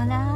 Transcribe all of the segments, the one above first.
Hola.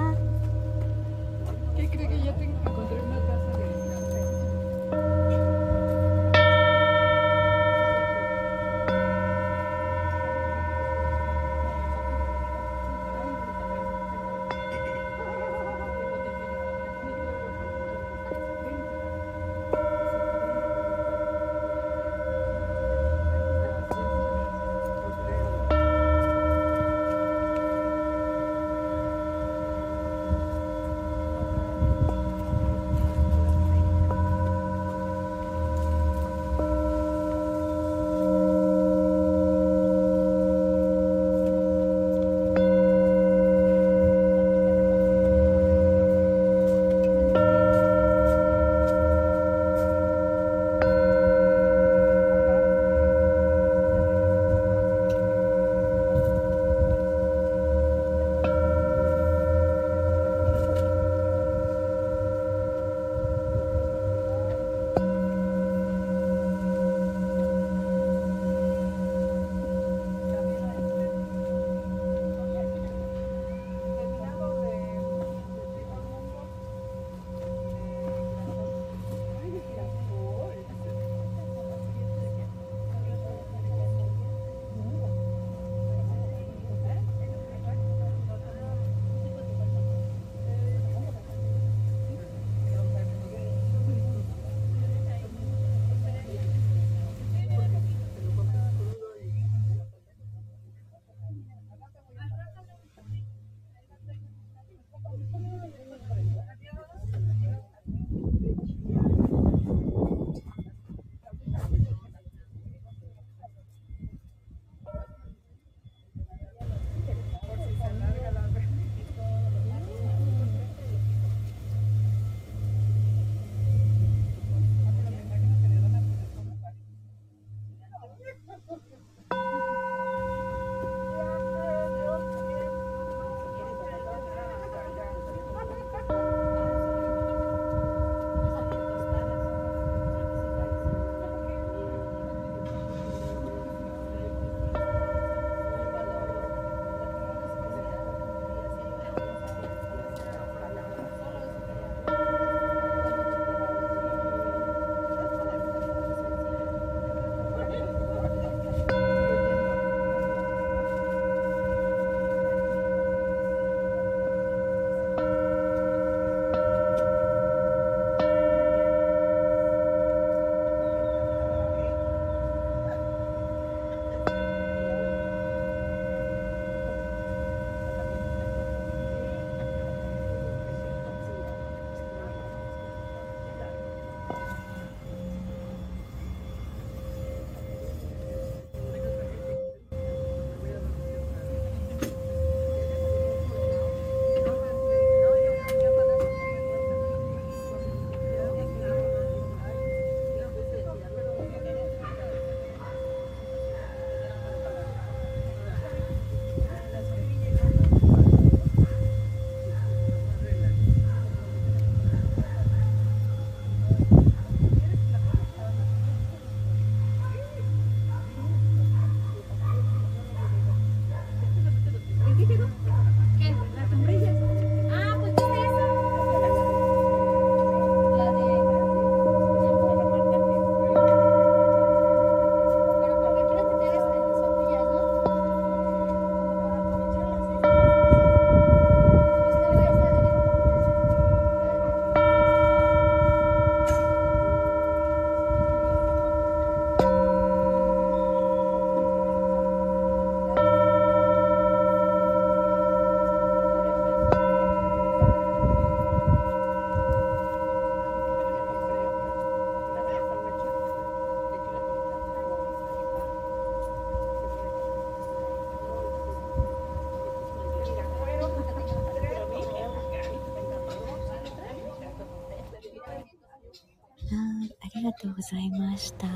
とうございました。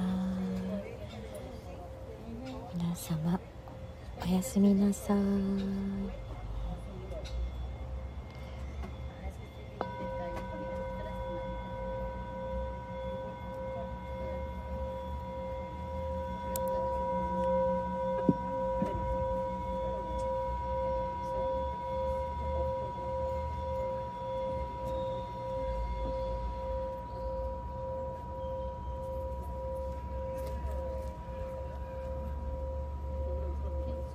皆様おやすみなさい。